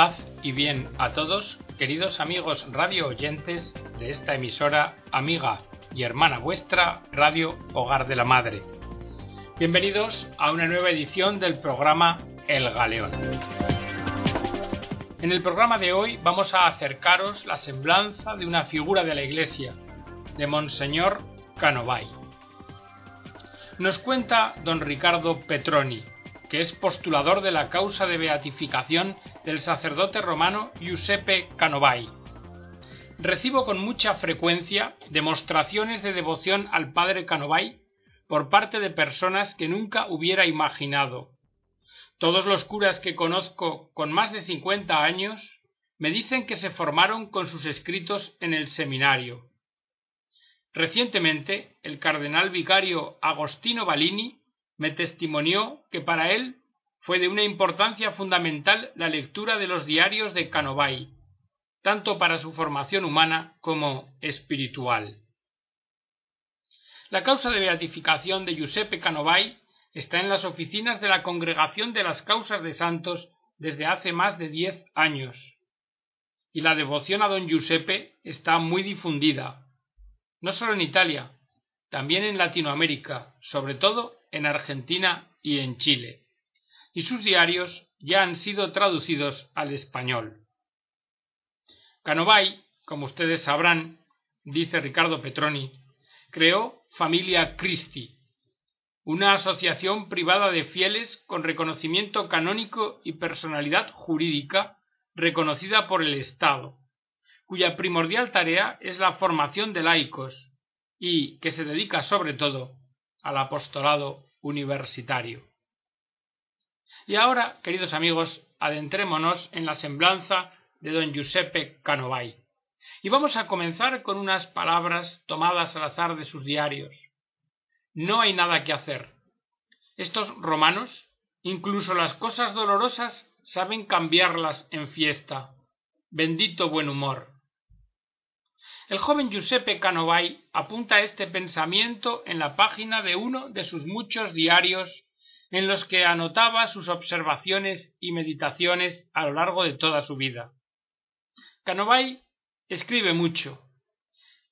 Paz y bien a todos, queridos amigos radio oyentes de esta emisora amiga y hermana vuestra, Radio Hogar de la Madre. Bienvenidos a una nueva edición del programa El Galeón. En el programa de hoy vamos a acercaros la semblanza de una figura de la Iglesia, de Monseñor Canovay. Nos cuenta don Ricardo Petroni, que es postulador de la causa de beatificación del sacerdote romano Giuseppe Canovai. Recibo con mucha frecuencia demostraciones de devoción al padre Canovai por parte de personas que nunca hubiera imaginado. Todos los curas que conozco con más de cincuenta años me dicen que se formaron con sus escritos en el seminario. Recientemente, el cardenal vicario Agostino Balini me testimonió que para él fue de una importancia fundamental la lectura de los diarios de Canovai, tanto para su formación humana como espiritual. La causa de beatificación de Giuseppe Canovai está en las oficinas de la Congregación de las Causas de Santos desde hace más de diez años, y la devoción a don Giuseppe está muy difundida, no solo en Italia, también en Latinoamérica, sobre todo en Argentina y en Chile, y sus diarios ya han sido traducidos al español. Canovai, como ustedes sabrán, dice Ricardo Petroni, creó Familia Christi, una asociación privada de fieles con reconocimiento canónico y personalidad jurídica reconocida por el Estado, cuya primordial tarea es la formación de laicos y que se dedica sobre todo al apostolado universitario. Y ahora, queridos amigos, adentrémonos en la semblanza de don Giuseppe Canovai. Y vamos a comenzar con unas palabras tomadas al azar de sus diarios. No hay nada que hacer. Estos romanos, incluso las cosas dolorosas, saben cambiarlas en fiesta. Bendito buen humor. El joven Giuseppe Canovai apunta este pensamiento en la página de uno de sus muchos diarios en los que anotaba sus observaciones y meditaciones a lo largo de toda su vida. Canovai escribe mucho,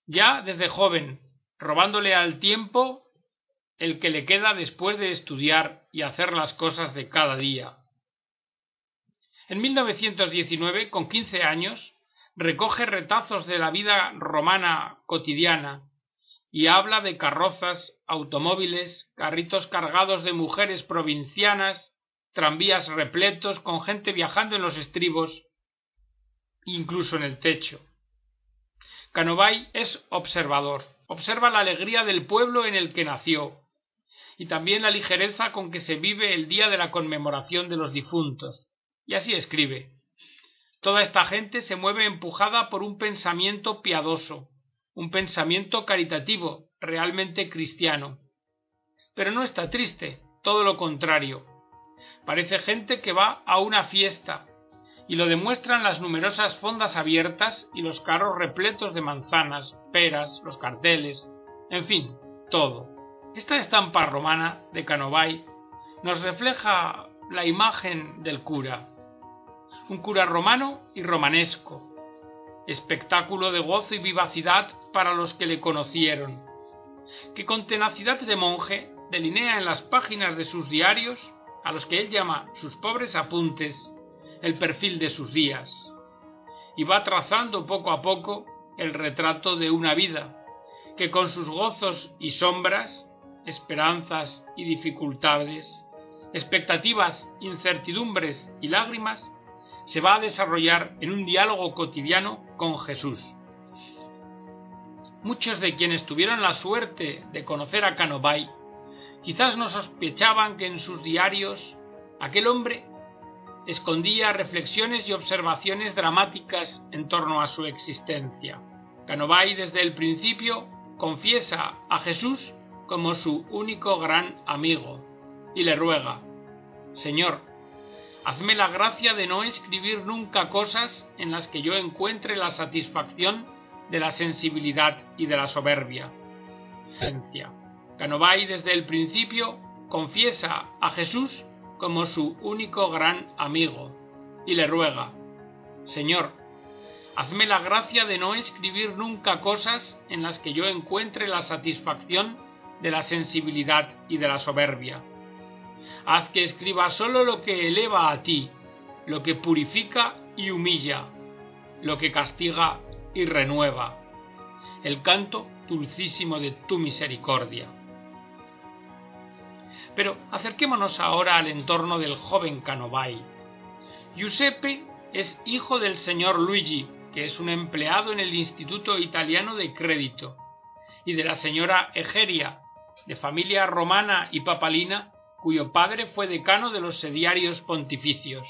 ya desde joven, robándole al tiempo el que le queda después de estudiar y hacer las cosas de cada día. En 1919, con quince años, recoge retazos de la vida romana cotidiana y habla de carrozas, automóviles, carritos cargados de mujeres provincianas, tranvías repletos con gente viajando en los estribos, incluso en el techo. Canovay es observador, observa la alegría del pueblo en el que nació, y también la ligereza con que se vive el día de la conmemoración de los difuntos. Y así escribe Toda esta gente se mueve empujada por un pensamiento piadoso, un pensamiento caritativo, realmente cristiano. Pero no está triste, todo lo contrario. Parece gente que va a una fiesta, y lo demuestran las numerosas fondas abiertas y los carros repletos de manzanas, peras, los carteles, en fin, todo. Esta estampa romana de Canovai nos refleja la imagen del cura, un cura romano y romanesco, espectáculo de gozo y vivacidad para los que le conocieron, que con tenacidad de monje delinea en las páginas de sus diarios, a los que él llama sus pobres apuntes, el perfil de sus días, y va trazando poco a poco el retrato de una vida, que con sus gozos y sombras, esperanzas y dificultades, expectativas, incertidumbres y lágrimas, se va a desarrollar en un diálogo cotidiano con Jesús. Muchos de quienes tuvieron la suerte de conocer a Canovai quizás no sospechaban que en sus diarios aquel hombre escondía reflexiones y observaciones dramáticas en torno a su existencia. Canovai desde el principio confiesa a Jesús como su único gran amigo y le ruega, Señor, Hazme la gracia de no escribir nunca cosas en las que yo encuentre la satisfacción de la sensibilidad y de la soberbia. Canovai desde el principio confiesa a Jesús como su único gran amigo y le ruega, Señor, hazme la gracia de no escribir nunca cosas en las que yo encuentre la satisfacción de la sensibilidad y de la soberbia. Haz que escriba sólo lo que eleva a ti, lo que purifica y humilla, lo que castiga y renueva. El canto dulcísimo de tu misericordia. Pero acerquémonos ahora al entorno del joven Canovai. Giuseppe es hijo del señor Luigi, que es un empleado en el Instituto Italiano de Crédito, y de la señora Egeria, de familia romana y papalina, cuyo padre fue decano de los sediarios pontificios.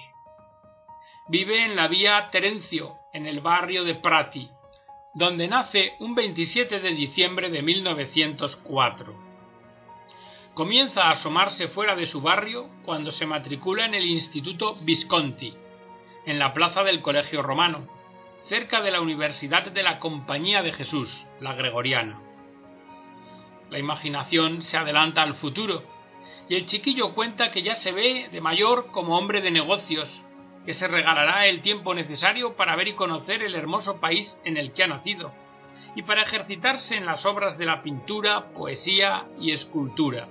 Vive en la vía Terencio, en el barrio de Prati, donde nace un 27 de diciembre de 1904. Comienza a asomarse fuera de su barrio cuando se matricula en el Instituto Visconti, en la plaza del Colegio Romano, cerca de la Universidad de la Compañía de Jesús, la Gregoriana. La imaginación se adelanta al futuro, y el chiquillo cuenta que ya se ve de mayor como hombre de negocios, que se regalará el tiempo necesario para ver y conocer el hermoso país en el que ha nacido, y para ejercitarse en las obras de la pintura, poesía y escultura.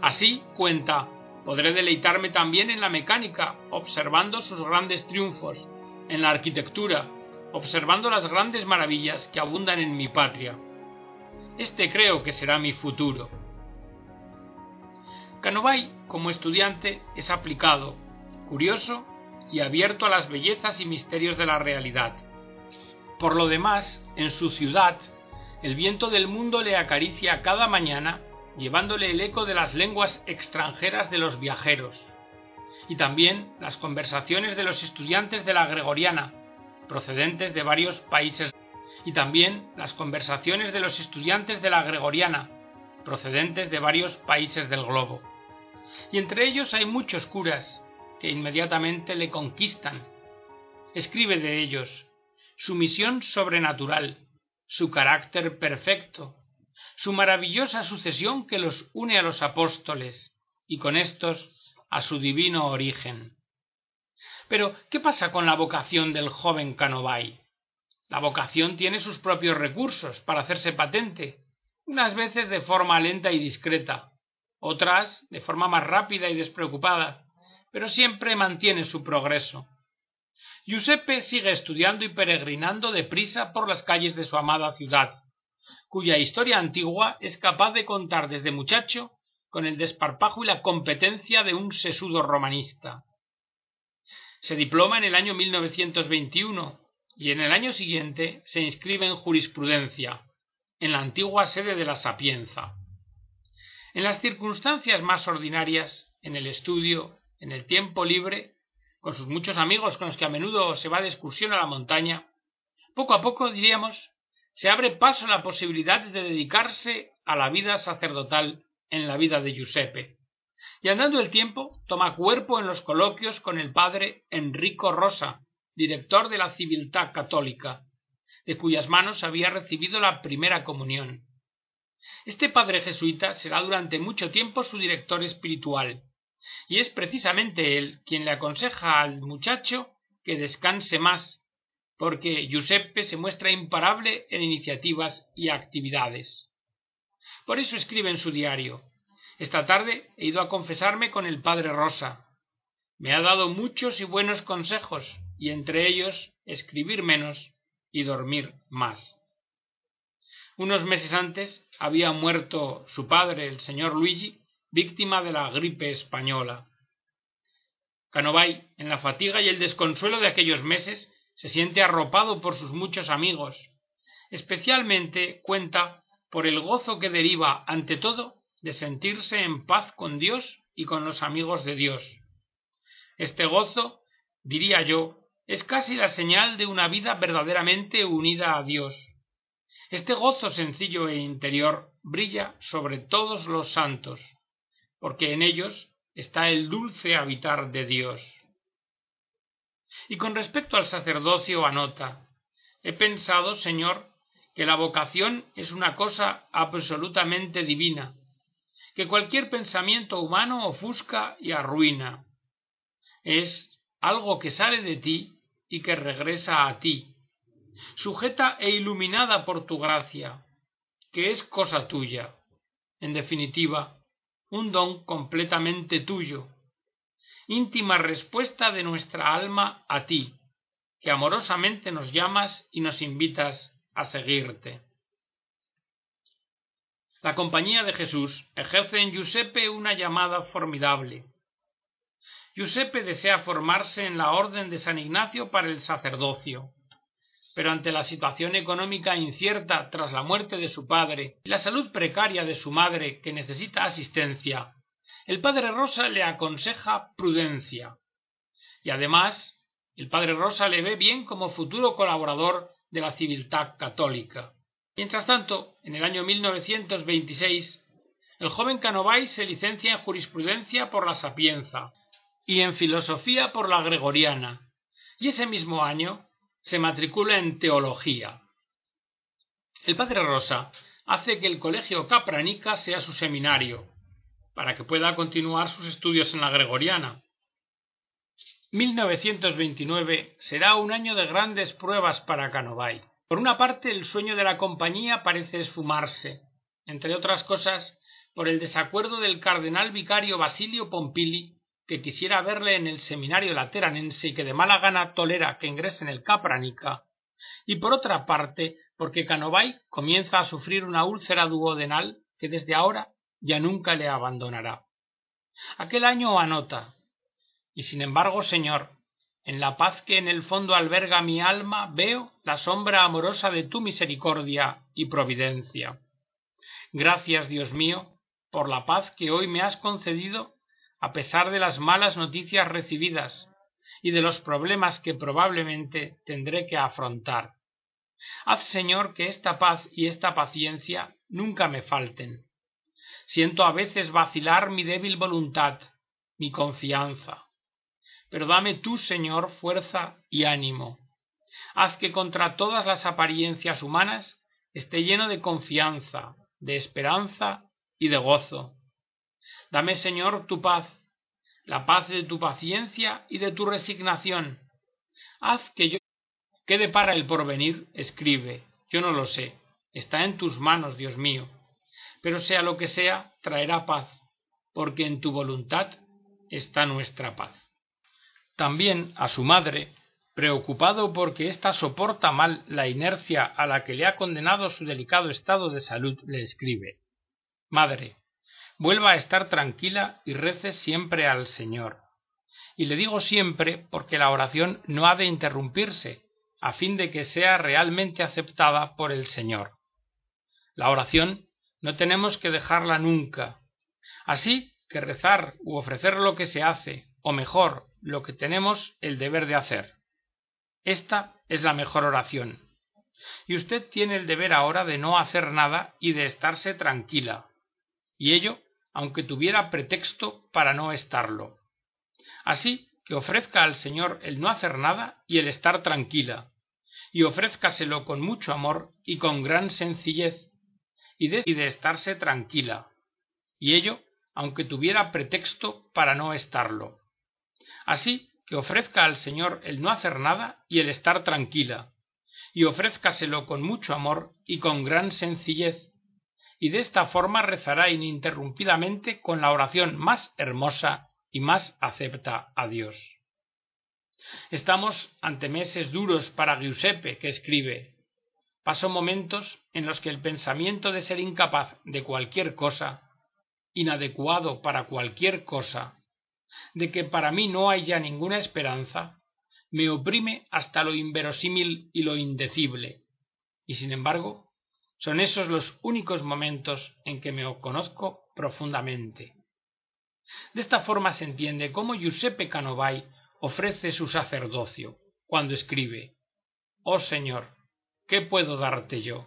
Así, cuenta, podré deleitarme también en la mecánica, observando sus grandes triunfos, en la arquitectura, observando las grandes maravillas que abundan en mi patria. Este creo que será mi futuro. Canovay, como estudiante, es aplicado, curioso y abierto a las bellezas y misterios de la realidad. Por lo demás, en su ciudad, el viento del mundo le acaricia cada mañana, llevándole el eco de las lenguas extranjeras de los viajeros, y también las conversaciones de los estudiantes de la Gregoriana, procedentes de varios países, y también las conversaciones de los estudiantes de la Gregoriana, procedentes de varios países del globo. Y entre ellos hay muchos curas, que inmediatamente le conquistan. Escribe de ellos su misión sobrenatural, su carácter perfecto, su maravillosa sucesión que los une a los apóstoles y con estos a su divino origen. Pero, ¿qué pasa con la vocación del joven Canovay? La vocación tiene sus propios recursos para hacerse patente, unas veces de forma lenta y discreta, otras de forma más rápida y despreocupada, pero siempre mantiene su progreso. Giuseppe sigue estudiando y peregrinando deprisa por las calles de su amada ciudad, cuya historia antigua es capaz de contar desde muchacho con el desparpajo y la competencia de un sesudo romanista. Se diploma en el año 1921 y en el año siguiente se inscribe en jurisprudencia, en la antigua sede de la Sapienza. En las circunstancias más ordinarias, en el estudio, en el tiempo libre, con sus muchos amigos con los que a menudo se va de excursión a la montaña, poco a poco, diríamos, se abre paso la posibilidad de dedicarse a la vida sacerdotal en la vida de Giuseppe. Y andando el tiempo, toma cuerpo en los coloquios con el padre Enrico Rosa, director de la Civiltà Católica, de cuyas manos había recibido la primera comunión. Este padre jesuita será durante mucho tiempo su director espiritual, y es precisamente él quien le aconseja al muchacho que descanse más, porque Giuseppe se muestra imparable en iniciativas y actividades. Por eso escribe en su diario Esta tarde he ido a confesarme con el padre Rosa. Me ha dado muchos y buenos consejos, y entre ellos escribir menos y dormir más. Unos meses antes había muerto su padre, el señor Luigi, víctima de la gripe española. Canovay, en la fatiga y el desconsuelo de aquellos meses, se siente arropado por sus muchos amigos. Especialmente cuenta por el gozo que deriva, ante todo, de sentirse en paz con Dios y con los amigos de Dios. Este gozo, diría yo, es casi la señal de una vida verdaderamente unida a Dios. Este gozo sencillo e interior brilla sobre todos los santos porque en ellos está el dulce habitar de Dios. Y con respecto al sacerdocio anota, he pensado, Señor, que la vocación es una cosa absolutamente divina, que cualquier pensamiento humano ofusca y arruina. Es algo que sale de ti y que regresa a ti, sujeta e iluminada por tu gracia, que es cosa tuya, en definitiva, un don completamente tuyo, íntima respuesta de nuestra alma a ti, que amorosamente nos llamas y nos invitas a seguirte. La compañía de Jesús ejerce en Giuseppe una llamada formidable. Giuseppe desea formarse en la orden de San Ignacio para el sacerdocio, pero ante la situación económica incierta tras la muerte de su padre y la salud precaria de su madre que necesita asistencia, el padre Rosa le aconseja prudencia. Y además, el padre Rosa le ve bien como futuro colaborador de la civiltad católica. Mientras tanto, en el año 1926, el joven Canovay se licencia en jurisprudencia por la Sapienza y en filosofía por la Gregoriana, y ese mismo año se matricula en teología. El padre Rosa hace que el colegio Capranica sea su seminario, para que pueda continuar sus estudios en la Gregoriana. 1929 será un año de grandes pruebas para Canovay. Por una parte, el sueño de la compañía parece esfumarse, entre otras cosas, por el desacuerdo del cardenal vicario Basilio Pompili que quisiera verle en el seminario lateranense y que de mala gana tolera que ingrese en el Capranica, y por otra parte porque Canovay comienza a sufrir una úlcera duodenal que desde ahora ya nunca le abandonará. Aquel año anota y sin embargo, Señor, en la paz que en el fondo alberga mi alma veo la sombra amorosa de tu misericordia y providencia. Gracias, Dios mío, por la paz que hoy me has concedido a pesar de las malas noticias recibidas y de los problemas que probablemente tendré que afrontar. Haz, Señor, que esta paz y esta paciencia nunca me falten. Siento a veces vacilar mi débil voluntad, mi confianza. Pero dame tú, Señor, fuerza y ánimo. Haz que contra todas las apariencias humanas esté lleno de confianza, de esperanza y de gozo. Dame, Señor, tu paz, la paz de tu paciencia y de tu resignación. Haz que yo quede para el porvenir, escribe. Yo no lo sé. Está en tus manos, Dios mío. Pero sea lo que sea, traerá paz, porque en tu voluntad está nuestra paz. También a su madre, preocupado porque ésta soporta mal la inercia a la que le ha condenado su delicado estado de salud, le escribe Madre, vuelva a estar tranquila y rece siempre al Señor. Y le digo siempre porque la oración no ha de interrumpirse, a fin de que sea realmente aceptada por el Señor. La oración no tenemos que dejarla nunca. Así que rezar u ofrecer lo que se hace, o mejor, lo que tenemos el deber de hacer. Esta es la mejor oración. Y usted tiene el deber ahora de no hacer nada y de estarse tranquila. Y ello aunque tuviera pretexto para no estarlo. Así que ofrezca al Señor el no hacer nada y el estar tranquila, y ofrézcaselo con mucho amor y con gran sencillez, y de, estarse tranquila, y ello aunque tuviera pretexto para no estarlo. Así que ofrezca al Señor el no hacer nada y el estar tranquila, y ofrézcaselo con mucho amor y con gran sencillez, y de esta forma rezará ininterrumpidamente con la oración más hermosa y más acepta a Dios. Estamos ante meses duros para Giuseppe, que escribe Paso momentos en los que el pensamiento de ser incapaz de cualquier cosa, inadecuado para cualquier cosa, de que para mí no hay ya ninguna esperanza, me oprime hasta lo inverosímil y lo indecible, y sin embargo son esos los únicos momentos en que me conozco profundamente. De esta forma se entiende cómo Giuseppe Canovai ofrece su sacerdocio cuando escribe Oh Señor, ¿qué puedo darte yo?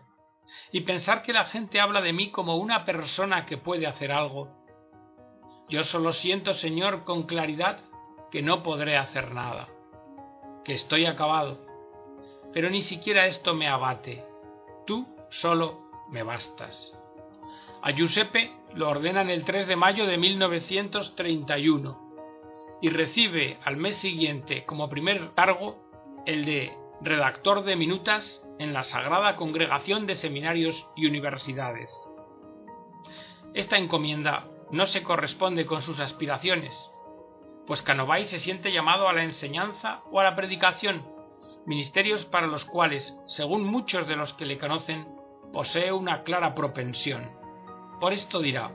Y pensar que la gente habla de mí como una persona que puede hacer algo. Yo solo siento, Señor, con claridad que no podré hacer nada, que estoy acabado. Pero ni siquiera esto me abate. Tú solo me bastas. A Giuseppe lo ordenan el 3 de mayo de 1931 y recibe al mes siguiente como primer cargo el de redactor de minutas en la Sagrada Congregación de Seminarios y Universidades. Esta encomienda no se corresponde con sus aspiraciones, pues Canovay se siente llamado a la enseñanza o a la predicación, ministerios para los cuales, según muchos de los que le conocen, posee una clara propensión. Por esto dirá,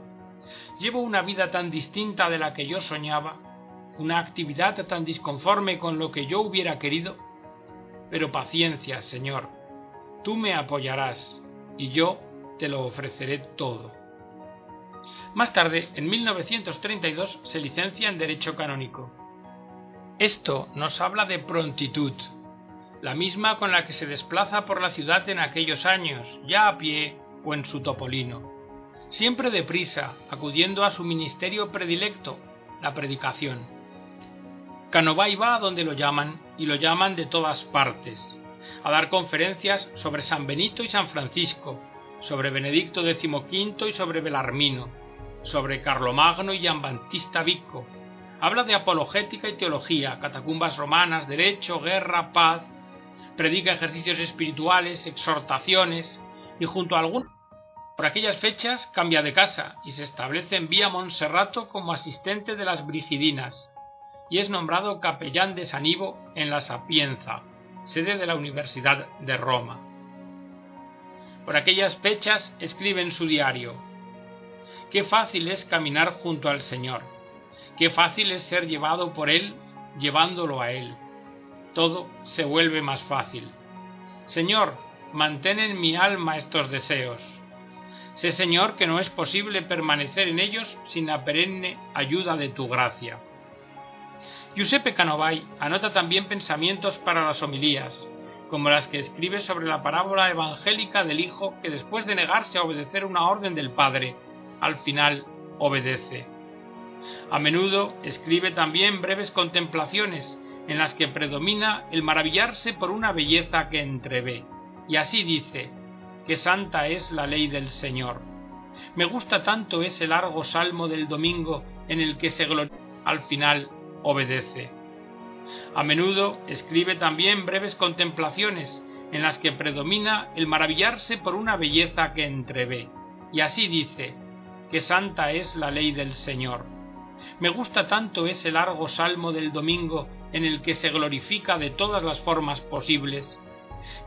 llevo una vida tan distinta de la que yo soñaba, una actividad tan disconforme con lo que yo hubiera querido, pero paciencia, Señor, tú me apoyarás y yo te lo ofreceré todo. Más tarde, en 1932, se licencia en Derecho Canónico. Esto nos habla de prontitud, la misma con la que se desplaza por la ciudad en aquellos años, ya a pie o en su topolino. Siempre deprisa, acudiendo a su ministerio predilecto, la predicación. Canovay va a donde lo llaman, y lo llaman de todas partes, a dar conferencias sobre San Benito y San Francisco, sobre Benedicto XV y sobre Belarmino, sobre Carlomagno y Giambattista Vico. Habla de apologética y teología, catacumbas romanas, derecho, guerra, paz, predica ejercicios espirituales, exhortaciones y junto a algún por aquellas fechas cambia de casa y se establece en Vía Monserrato como asistente de las Brigidinas y es nombrado capellán de San Ivo en la Sapienza, sede de la Universidad de Roma. Por aquellas fechas escribe en su diario Qué fácil es caminar junto al Señor, qué fácil es ser llevado por Él llevándolo a Él todo se vuelve más fácil. Señor, mantén en mi alma estos deseos. Sé, Señor, que no es posible permanecer en ellos sin la perenne ayuda de tu gracia. Giuseppe Canovai anota también pensamientos para las homilías, como las que escribe sobre la parábola evangélica del Hijo que después de negarse a obedecer una orden del Padre, al final obedece. A menudo escribe también breves contemplaciones en las que predomina el maravillarse por una belleza que entrevé. Y así dice, que santa es la ley del Señor. Me gusta tanto ese largo salmo del domingo en el que se al final obedece. A menudo escribe también breves contemplaciones en las que predomina el maravillarse por una belleza que entrevé. Y así dice, que santa es la ley del Señor. Me gusta tanto ese largo salmo del domingo en el que se glorifica de todas las formas posibles.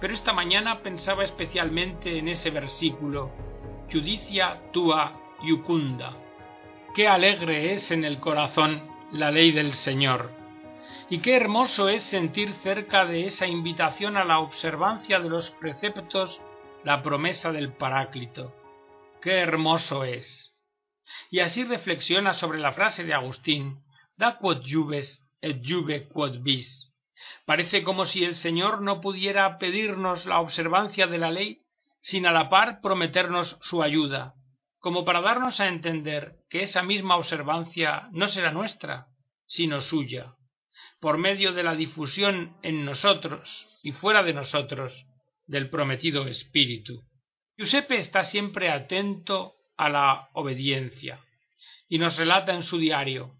Pero esta mañana pensaba especialmente en ese versículo, Judicia tua iucunda. Qué alegre es en el corazón la ley del Señor. Y qué hermoso es sentir cerca de esa invitación a la observancia de los preceptos la promesa del Paráclito. Qué hermoso es. Y así reflexiona sobre la frase de Agustín, da quod juves et juve quod vis. Parece como si el Señor no pudiera pedirnos la observancia de la ley sin a la par prometernos su ayuda, como para darnos a entender que esa misma observancia no será nuestra, sino suya, por medio de la difusión en nosotros y fuera de nosotros del prometido Espíritu. Giuseppe está siempre atento a la obediencia y nos relata en su diario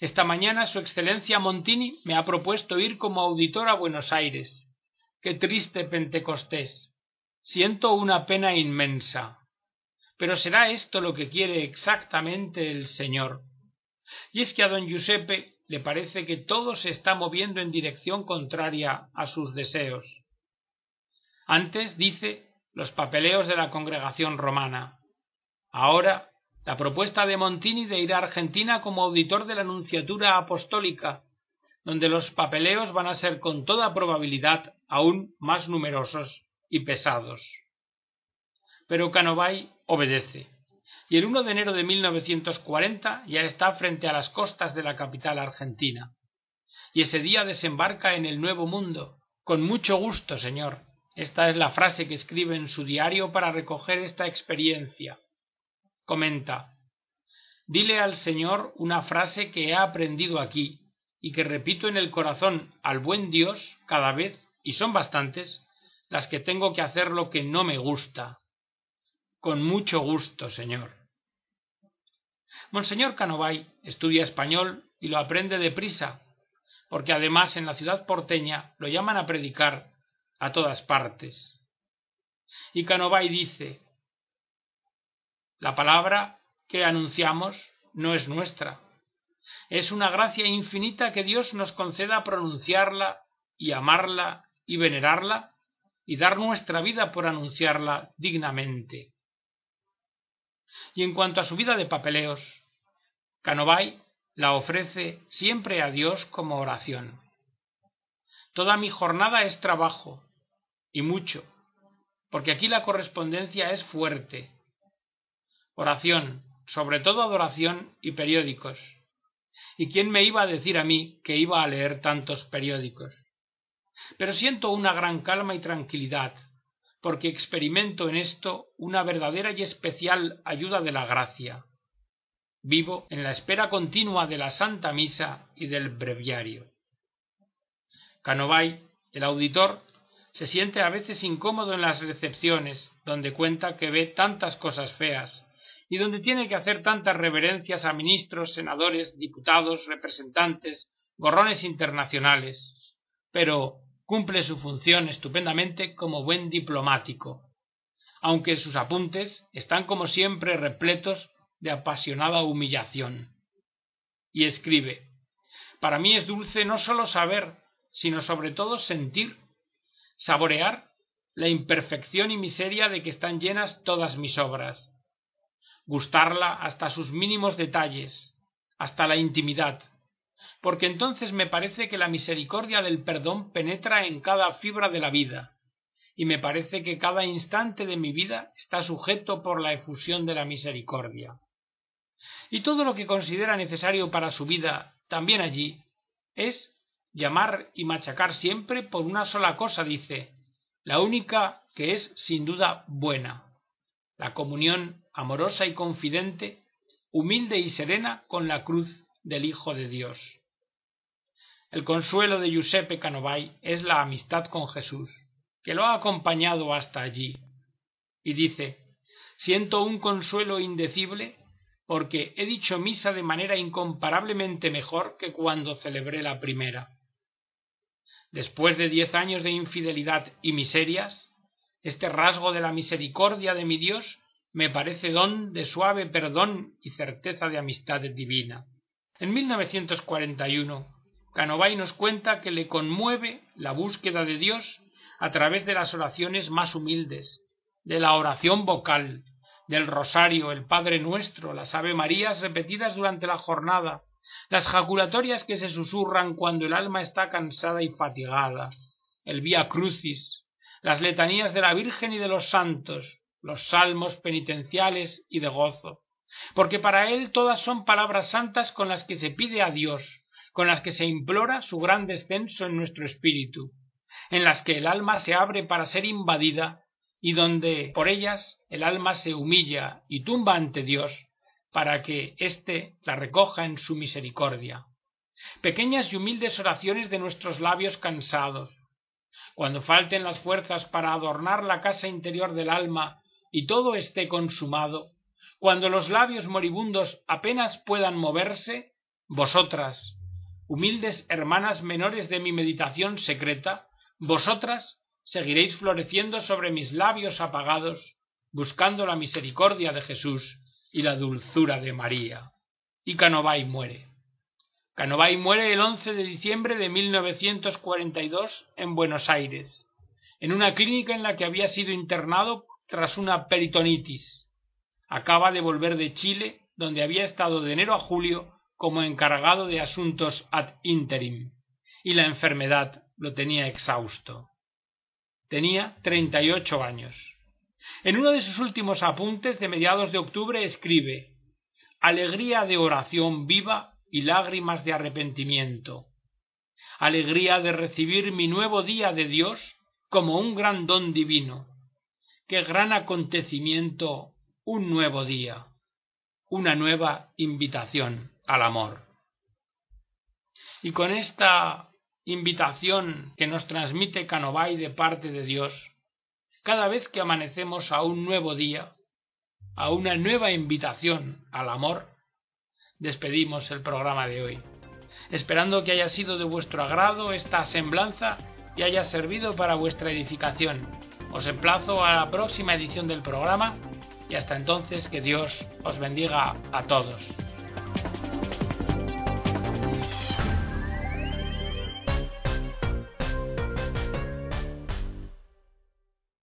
esta mañana Su Excelencia Montini me ha propuesto ir como auditor a Buenos Aires. Qué triste Pentecostés. Siento una pena inmensa. Pero será esto lo que quiere exactamente el Señor. Y es que a don Giuseppe le parece que todo se está moviendo en dirección contraria a sus deseos. Antes, dice, los papeleos de la congregación romana. Ahora la propuesta de Montini de ir a Argentina como auditor de la Nunciatura Apostólica, donde los papeleos van a ser con toda probabilidad aún más numerosos y pesados. Pero Canovay obedece, y el 1 de enero de 1940 ya está frente a las costas de la capital argentina, y ese día desembarca en el Nuevo Mundo. Con mucho gusto, señor. Esta es la frase que escribe en su diario para recoger esta experiencia comenta Dile al Señor una frase que he aprendido aquí y que repito en el corazón al buen Dios cada vez, y son bastantes, las que tengo que hacer lo que no me gusta. Con mucho gusto, Señor. Monseñor Canovay estudia español y lo aprende deprisa, porque además en la ciudad porteña lo llaman a predicar a todas partes. Y Canovay dice, la palabra que anunciamos no es nuestra, es una gracia infinita que Dios nos conceda pronunciarla y amarla y venerarla y dar nuestra vida por anunciarla dignamente. Y en cuanto a su vida de papeleos, Canovay la ofrece siempre a Dios como oración. Toda mi jornada es trabajo, y mucho, porque aquí la correspondencia es fuerte. Oración, sobre todo adoración y periódicos. ¿Y quién me iba a decir a mí que iba a leer tantos periódicos? Pero siento una gran calma y tranquilidad, porque experimento en esto una verdadera y especial ayuda de la gracia vivo en la espera continua de la Santa Misa y del breviario. Canovay, el auditor, se siente a veces incómodo en las recepciones, donde cuenta que ve tantas cosas feas, y donde tiene que hacer tantas reverencias a ministros, senadores, diputados, representantes, gorrones internacionales, pero cumple su función estupendamente como buen diplomático, aunque sus apuntes están como siempre repletos de apasionada humillación. Y escribe Para mí es dulce no sólo saber, sino sobre todo sentir, saborear la imperfección y miseria de que están llenas todas mis obras, gustarla hasta sus mínimos detalles, hasta la intimidad, porque entonces me parece que la misericordia del perdón penetra en cada fibra de la vida, y me parece que cada instante de mi vida está sujeto por la efusión de la misericordia. Y todo lo que considera necesario para su vida también allí es llamar y machacar siempre por una sola cosa, dice, la única que es sin duda buena, la comunión amorosa y confidente, humilde y serena con la cruz del Hijo de Dios. El consuelo de Giuseppe Canovai es la amistad con Jesús, que lo ha acompañado hasta allí. Y dice, siento un consuelo indecible porque he dicho misa de manera incomparablemente mejor que cuando celebré la primera. Después de diez años de infidelidad y miserias, este rasgo de la misericordia de mi Dios me parece don de suave perdón y certeza de amistad divina. En 1941, Canovay nos cuenta que le conmueve la búsqueda de Dios a través de las oraciones más humildes, de la oración vocal, del rosario, el Padre Nuestro, las Ave Marías repetidas durante la jornada, las jaculatorias que se susurran cuando el alma está cansada y fatigada, el Vía Crucis, las letanías de la Virgen y de los santos, los salmos penitenciales y de gozo, porque para él todas son palabras santas con las que se pide a Dios, con las que se implora su gran descenso en nuestro espíritu, en las que el alma se abre para ser invadida y donde por ellas el alma se humilla y tumba ante Dios para que éste la recoja en su misericordia. Pequeñas y humildes oraciones de nuestros labios cansados. Cuando falten las fuerzas para adornar la casa interior del alma y todo esté consumado, cuando los labios moribundos apenas puedan moverse, vosotras, humildes hermanas menores de mi meditación secreta, vosotras seguiréis floreciendo sobre mis labios apagados, buscando la misericordia de Jesús y la dulzura de María. Y Canovay muere. Canovay muere el 11 de diciembre de 1942 en Buenos Aires, en una clínica en la que había sido internado tras una peritonitis. Acaba de volver de Chile, donde había estado de enero a julio como encargado de asuntos ad interim, y la enfermedad lo tenía exhausto. Tenía treinta y ocho años. En uno de sus últimos apuntes de mediados de octubre escribe Alegría de oración viva y lágrimas de arrepentimiento. Alegría de recibir mi nuevo día de Dios como un gran don divino. Qué gran acontecimiento un nuevo día, una nueva invitación al amor. Y con esta invitación que nos transmite Canovay de parte de Dios, cada vez que amanecemos a un nuevo día, a una nueva invitación al amor, despedimos el programa de hoy. esperando que haya sido de vuestro agrado esta semblanza y haya servido para vuestra edificación. Os emplazo a la próxima edición del programa y hasta entonces que Dios os bendiga a todos.